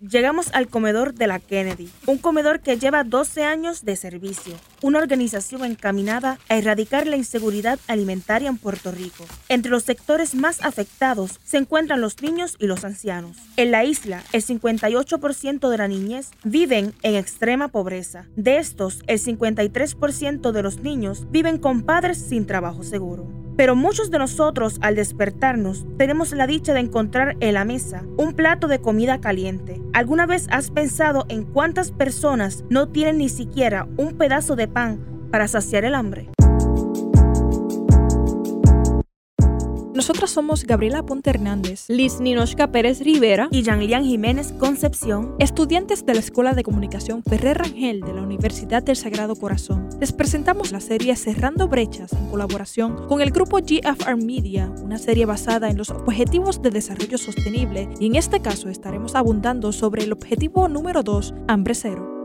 Llegamos al comedor de la Kennedy, un comedor que lleva 12 años de servicio, una organización encaminada a erradicar la inseguridad alimentaria en Puerto Rico. Entre los sectores más afectados se encuentran los niños y los ancianos. En la isla, el 58% de la niñez viven en extrema pobreza. De estos, el 53% de los niños viven con padres sin trabajo seguro. Pero muchos de nosotros al despertarnos tenemos la dicha de encontrar en la mesa un plato de comida caliente. ¿Alguna vez has pensado en cuántas personas no tienen ni siquiera un pedazo de pan para saciar el hambre? Nosotras somos Gabriela Ponte Hernández, Liz Ninoshka Pérez Rivera y Jean-Lian Jiménez Concepción, estudiantes de la Escuela de Comunicación Ferrer Rangel de la Universidad del Sagrado Corazón. Les presentamos la serie Cerrando Brechas en colaboración con el grupo GFR Media, una serie basada en los Objetivos de Desarrollo Sostenible y en este caso estaremos abundando sobre el objetivo número 2, hambre cero.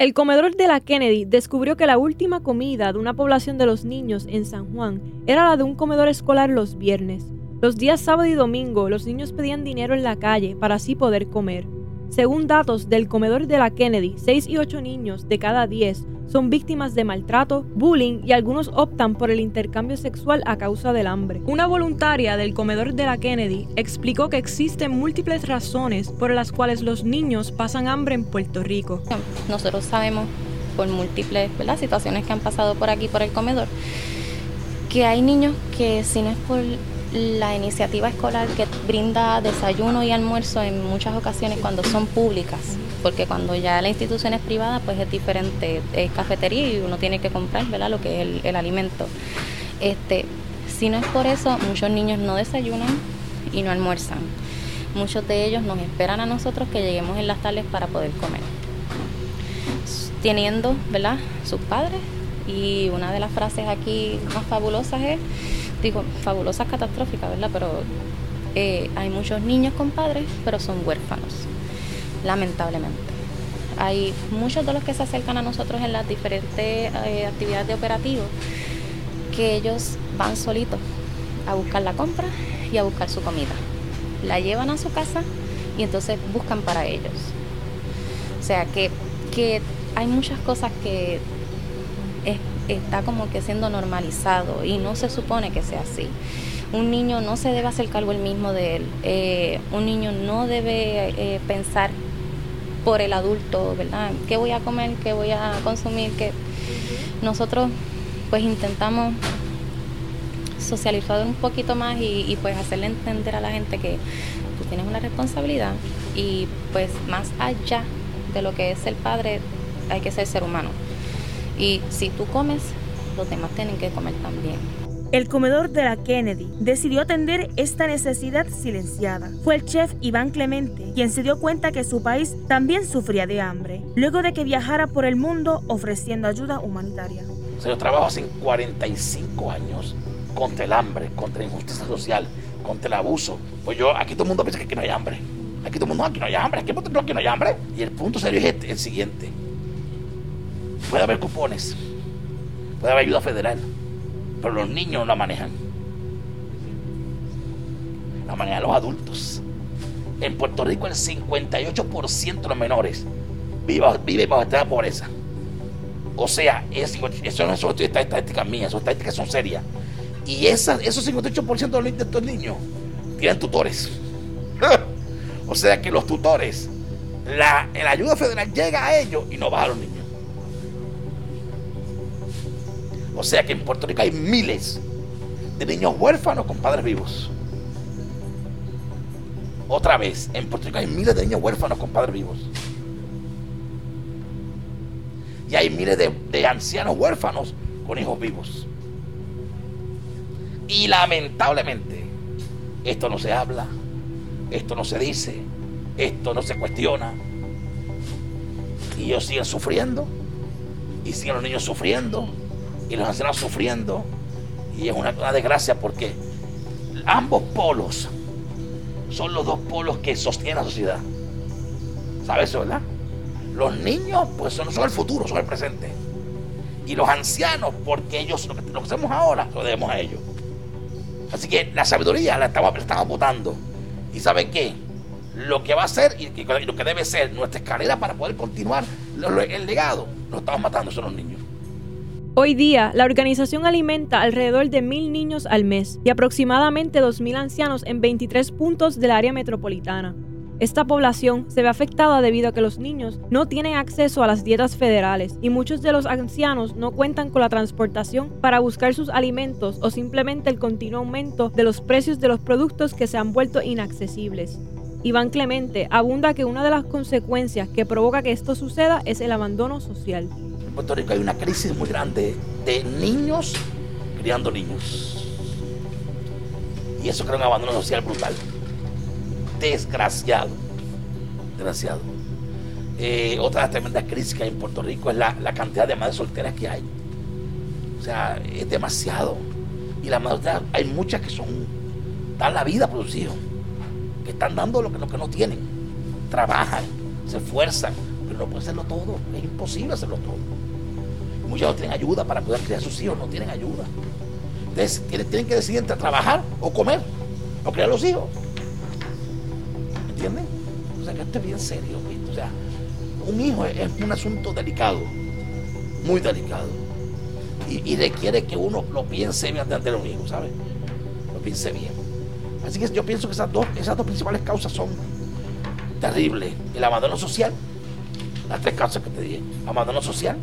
El comedor de la Kennedy descubrió que la última comida de una población de los niños en San Juan era la de un comedor escolar los viernes. Los días sábado y domingo los niños pedían dinero en la calle para así poder comer. Según datos del comedor de la Kennedy, 6 y 8 niños de cada 10 son víctimas de maltrato, bullying y algunos optan por el intercambio sexual a causa del hambre. Una voluntaria del comedor de la Kennedy explicó que existen múltiples razones por las cuales los niños pasan hambre en Puerto Rico. Nosotros sabemos por múltiples situaciones que han pasado por aquí, por el comedor, que hay niños que si no es por la iniciativa escolar que brinda desayuno y almuerzo en muchas ocasiones cuando son públicas, porque cuando ya la institución es privada, pues es diferente, es cafetería y uno tiene que comprar ¿verdad? lo que es el, alimento. Este, si no es por eso, muchos niños no desayunan y no almuerzan. Muchos de ellos nos esperan a nosotros que lleguemos en las tardes para poder comer. Teniendo, ¿verdad?, sus padres. Y una de las frases aquí más fabulosas es, digo, fabulosas catastróficas, ¿verdad? Pero eh, hay muchos niños con padres, pero son huérfanos lamentablemente. Hay muchos de los que se acercan a nosotros en las diferentes eh, actividades de operativo que ellos van solitos a buscar la compra y a buscar su comida. La llevan a su casa y entonces buscan para ellos. O sea que, que hay muchas cosas que está como que siendo normalizado y no se supone que sea así. Un niño no se debe hacer cargo el mismo de él. Eh, un niño no debe eh, pensar por el adulto, ¿verdad? ¿Qué voy a comer? ¿Qué voy a consumir? Que nosotros pues intentamos socializar un poquito más y, pues hacerle entender a la gente que tú tienes una responsabilidad y pues más allá de lo que es el padre hay que ser ser humano. Y si tú comes, los demás tienen que comer también. El comedor de la Kennedy decidió atender esta necesidad silenciada. Fue el chef Iván Clemente quien se dio cuenta que su país también sufría de hambre, luego de que viajara por el mundo ofreciendo ayuda humanitaria. yo trabajo hace 45 años contra el hambre, contra la injusticia social, contra el abuso. Pues yo, aquí todo el mundo piensa que aquí no hay hambre. Aquí todo el mundo, aquí no hay hambre, aquí, aquí no hay hambre. Y el punto serio es este, el siguiente. Puede haber cupones, puede haber ayuda federal, pero los niños la manejan. La manejan los adultos. En Puerto Rico el 58% de los menores vive, vive bajo esta pobreza. O sea, eso no son estadísticas mías, son estadísticas son serias. Y esos 58% de estos niños tienen tutores. o sea que los tutores, la, la ayuda federal llega a ellos y no baja a los niños. O sea que en Puerto Rico hay miles de niños huérfanos con padres vivos. Otra vez, en Puerto Rico hay miles de niños huérfanos con padres vivos. Y hay miles de, ancianos huérfanos con hijos vivos. Y lamentablemente, esto no se habla, esto no se dice, esto no se cuestiona. Y ellos siguen sufriendo, y siguen los niños sufriendo, y los ancianos sufriendo. Y es una, desgracia porque ambos polos son los dos polos que sostienen la sociedad. ¿Sabes eso, verdad? Los niños, pues son, son el futuro, son el presente. Y los ancianos, porque ellos, lo que, lo que hacemos ahora, lo debemos a ellos. Así que la sabiduría la estamos, la estamos votando. ¿Y saben qué? Lo que va a ser y lo que debe ser nuestra escalera para poder continuar el legado, lo estamos matando, son los niños. Hoy día, la organización alimenta alrededor de mil niños al mes y aproximadamente 2.000 ancianos en 23 puntos del área metropolitana. Esta población se ve afectada debido a que los niños no tienen acceso a las dietas federales y muchos de los ancianos no cuentan con la transportación para buscar sus alimentos o simplemente el continuo aumento de los precios de los productos que se han vuelto inaccesibles. Iván Clemente abunda que una de las consecuencias que provoca que esto suceda es el abandono social. Puerto Rico hay una crisis muy grande de niños criando niños. Y eso crea un abandono social brutal desgraciado. Desgraciado. Eh, otra de las tremendas crisis que hay en Puerto Rico es la, cantidad de madres solteras que hay. O sea, es demasiado. Y las madres hay muchas que son, dan la vida por que están dando lo que, lo que no tienen. Trabajan, se esfuerzan, pero no pueden hacerlo todo. Es imposible hacerlo todo. Muchas no tienen ayuda para poder criar a sus hijos, no tienen ayuda. Entonces tienen, que decidir entre trabajar o comer o criar a los hijos. ¿Entienden? O sea, que esto es bien serio. O sea, un hijo es, un asunto delicado, muy delicado. Y, requiere que uno lo piense bien antes de un hijo, ¿sabes? Lo piense bien. Así que yo pienso que esas dos, esas dos principales causas son terribles. El abandono social, las tres causas que te dije. Abandono social,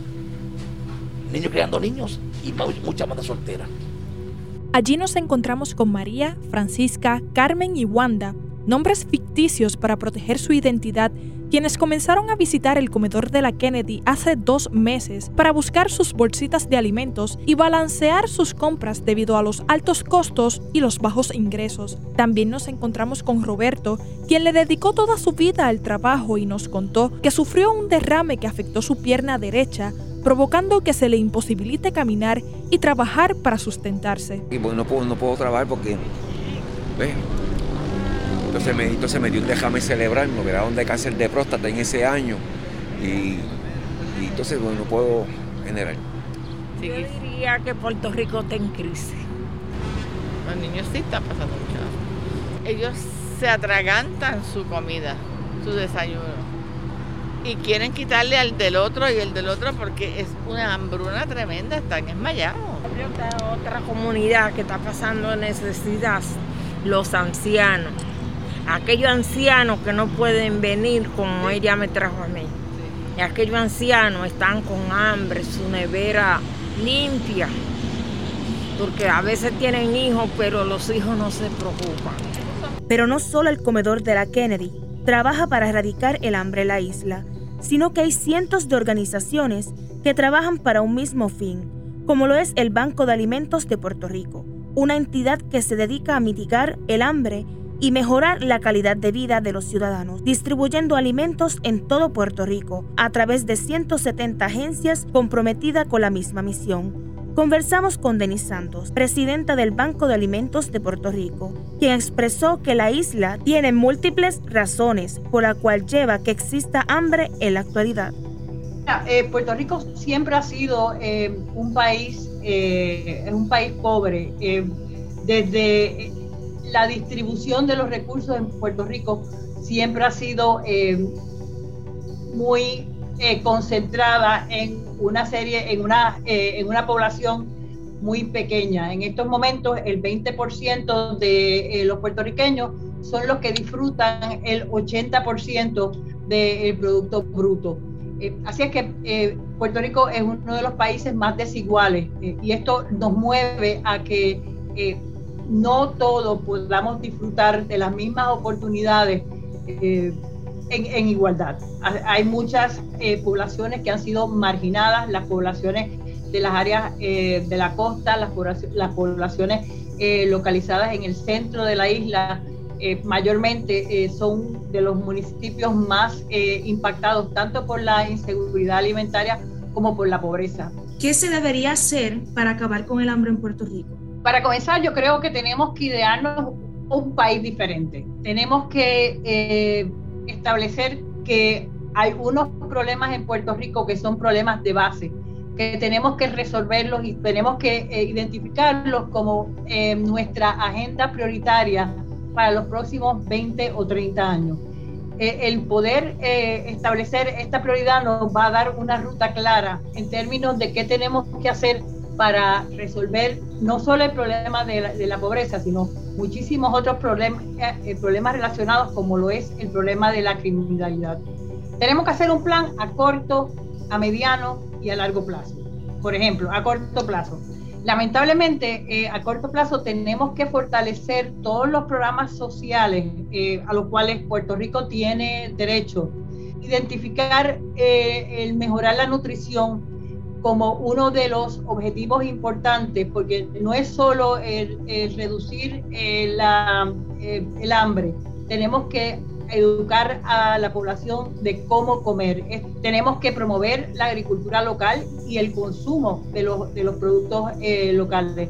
niños creando niños y mucha madre soltera. Allí nos encontramos con María, Francisca, Carmen y Wanda, nombres ficticios para proteger su identidad, quienes comenzaron a visitar el comedor de la Kennedy hace dos meses para buscar sus bolsitas de alimentos y balancear sus compras debido a los altos costos y los bajos ingresos. También nos encontramos con Roberto, quien le dedicó toda su vida al trabajo y nos contó que sufrió un derrame que afectó su pierna derecha, provocando que se le imposibilite caminar y trabajar para sustentarse. Y pues no puedo, no puedo trabajar porque entonces me, entonces me dio un déjame celebrar, me operaron de cáncer de próstata en ese año y, entonces bueno, no puedo generar. Yo diría que Puerto Rico está en crisis. Los niños sí están pasando mucho. Ellos se atragantan su comida, su desayuno. Y quieren quitarle al del otro y el del otro porque es una hambruna tremenda, están esmayados. Otra comunidad que está pasando necesidad, los ancianos aquellos ancianos que no pueden venir como ella me trajo a mí. Y aquellos ancianos están con hambre, su nevera limpia, porque a veces tienen hijos, pero los hijos no se preocupan. Pero no solo el comedor de la Kennedy trabaja para erradicar el hambre en la isla, sino que hay cientos de organizaciones que trabajan para un mismo fin, como lo es el Banco de Alimentos de Puerto Rico, una entidad que se dedica a mitigar el hambre y mejorar la calidad de vida de los ciudadanos, distribuyendo alimentos en todo Puerto Rico a través de 170 agencias comprometidas con la misma misión. Conversamos con Denis Santos, presidenta del Banco de Alimentos de Puerto Rico, quien expresó que la isla tiene múltiples razones por la cual lleva que exista hambre en la actualidad. Eh, Puerto Rico siempre ha sido eh, un país, eh, un país pobre. desde la distribución de los recursos en Puerto Rico siempre ha sido muy eh, concentrada en una serie, en una, eh, en una población muy pequeña. En estos momentos, el 20% de los puertorriqueños son los que disfrutan el 80% del Producto Bruto. así es que Puerto Rico es uno de los países más desiguales y esto nos mueve a que no todos podamos disfrutar de las mismas oportunidades eh, en, igualdad. Hay muchas eh, poblaciones que han sido marginadas, las poblaciones de las áreas eh, de la costa, las, las poblaciones localizadas en el centro de la isla, mayormente son de los municipios más impactados tanto por la inseguridad alimentaria como por la pobreza. ¿Qué se debería hacer para acabar con el hambre en Puerto Rico? Para comenzar, yo creo que tenemos que idearnos un país diferente. Tenemos que eh, establecer que hay unos problemas en Puerto Rico que son problemas de base, que tenemos que resolverlos y tenemos que eh, identificarlos como eh, nuestra agenda prioritaria para los próximos 20 o 30 años. Eh, el poder establecer esta prioridad nos va a dar una ruta clara en términos de qué tenemos que hacer para resolver no solo el problema de la, de la pobreza, sino muchísimos otros problemas, problemas relacionados como lo es el problema de la criminalidad. Tenemos que hacer un plan a corto, a mediano y a largo plazo. Por ejemplo, a corto plazo. Lamentablemente, eh, a corto plazo tenemos que fortalecer todos los programas sociales eh, a los cuales Puerto Rico tiene derecho. Identificar eh, el mejorar la nutrición como uno de los objetivos importantes, porque no es solo reducir la, el hambre, tenemos que educar a la población de cómo comer. tenemos que promover la agricultura local y el consumo de los, de los productos eh, locales.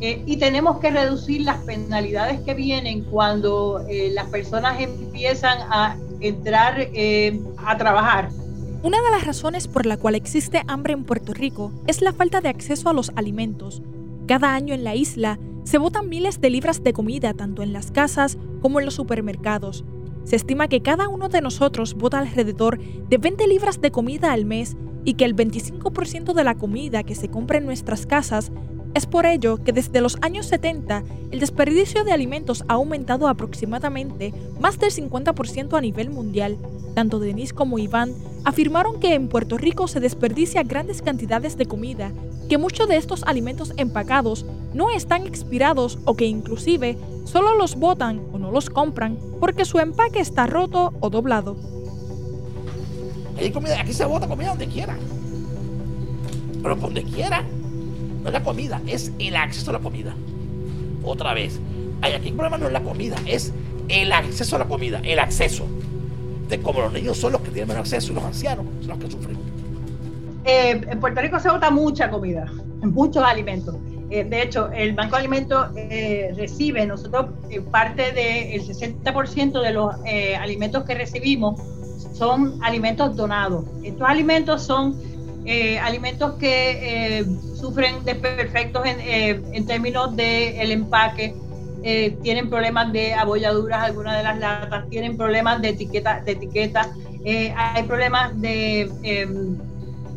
Eh, y tenemos que reducir las penalidades que vienen cuando eh, las personas empiezan a entrar a trabajar. Una de las razones por la cual existe hambre en Puerto Rico es la falta de acceso a los alimentos. Cada año en la isla se botan miles de libras de comida tanto en las casas como en los supermercados. Se estima que cada uno de nosotros bota alrededor de 20 libras de comida al mes y que el 25% de la comida que se compra en nuestras casas es por ello que desde los años 70 el desperdicio de alimentos ha aumentado aproximadamente más del 50% a nivel mundial. Tanto Denise como Iván afirmaron que en Puerto Rico se desperdicia grandes cantidades de comida, que muchos de estos alimentos empacados no están expirados o que inclusive solo los botan o no los compran porque su empaque está roto o doblado. aquí se bota comida donde quiera. Pero donde quiera. No es la comida, es el acceso a la comida. Otra vez. Aquí el problema no es la comida, es el acceso a la comida, el acceso. De como los niños son los que tienen menos acceso y los ancianos son los que sufren. Eh, en Puerto Rico se bota mucha comida, muchos alimentos. Eh, de hecho, el Banco de Alimentos eh, recibe, nosotros parte del 60% de los alimentos que recibimos son alimentos donados. Estos alimentos son alimentos que sufren desperfectos en, en términos del el empaque, tienen problemas de abolladuras, algunas de las latas, tienen problemas de etiqueta, de etiqueta hay problemas de em,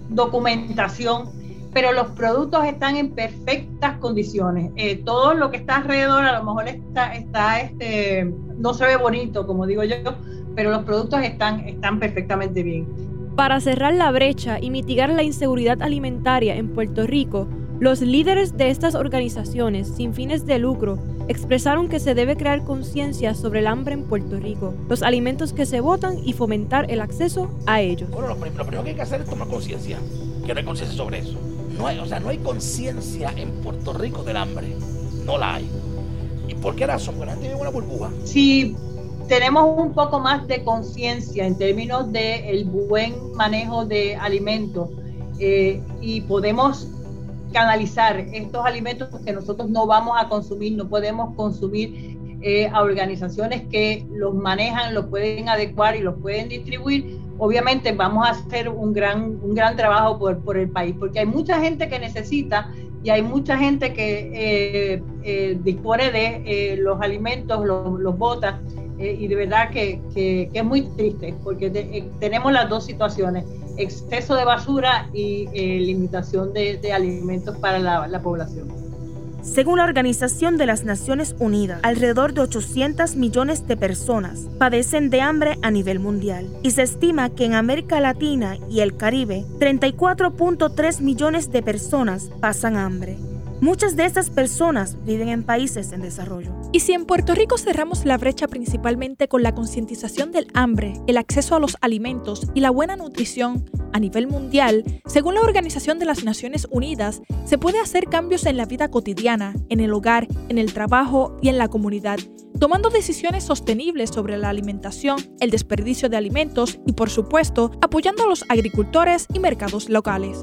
documentación, pero los productos están en perfectas condiciones. Eh, todo lo que está alrededor a lo mejor está, está este, no se ve bonito, como digo yo, pero los productos están, están perfectamente bien. Para cerrar la brecha y mitigar la inseguridad alimentaria en Puerto Rico, los líderes de estas organizaciones sin fines de lucro expresaron que se debe crear conciencia sobre el hambre en Puerto Rico, los alimentos que se botan y fomentar el acceso a ellos. Bueno, lo, primero que hay que hacer es tomar conciencia, que no hay conciencia sobre eso. No hay, o sea, no hay conciencia en Puerto Rico del hambre, no la hay. ¿Y por qué razón? Porque la gente vive una burbuja. Si tenemos un poco más de conciencia en términos del buen manejo de alimentos eh, y podemos canalizar estos alimentos que nosotros no vamos a consumir, no podemos consumir eh, a organizaciones que los manejan, los pueden adecuar y los pueden distribuir, obviamente vamos a hacer un gran, un gran trabajo por, por el país, porque hay mucha gente que necesita y hay mucha gente que eh, dispone de los alimentos, los, los botas, y de verdad que, que, es muy triste, porque tenemos las dos situaciones exceso de basura y eh, limitación de, alimentos para la, la población. Según la Organización de las Naciones Unidas, alrededor de 800 millones de personas padecen de hambre a nivel mundial y se estima que en América Latina y el Caribe 34.3 millones de personas pasan hambre. Muchas de estas personas viven en países en desarrollo. Y si en Puerto Rico cerramos la brecha principalmente con la concientización del hambre, el acceso a los alimentos y la buena nutrición a nivel mundial, según la Organización de las Naciones Unidas, se puede hacer cambios en la vida cotidiana, en el hogar, en el trabajo y en la comunidad, tomando decisiones sostenibles sobre la alimentación, el desperdicio de alimentos y, por supuesto, apoyando a los agricultores y mercados locales.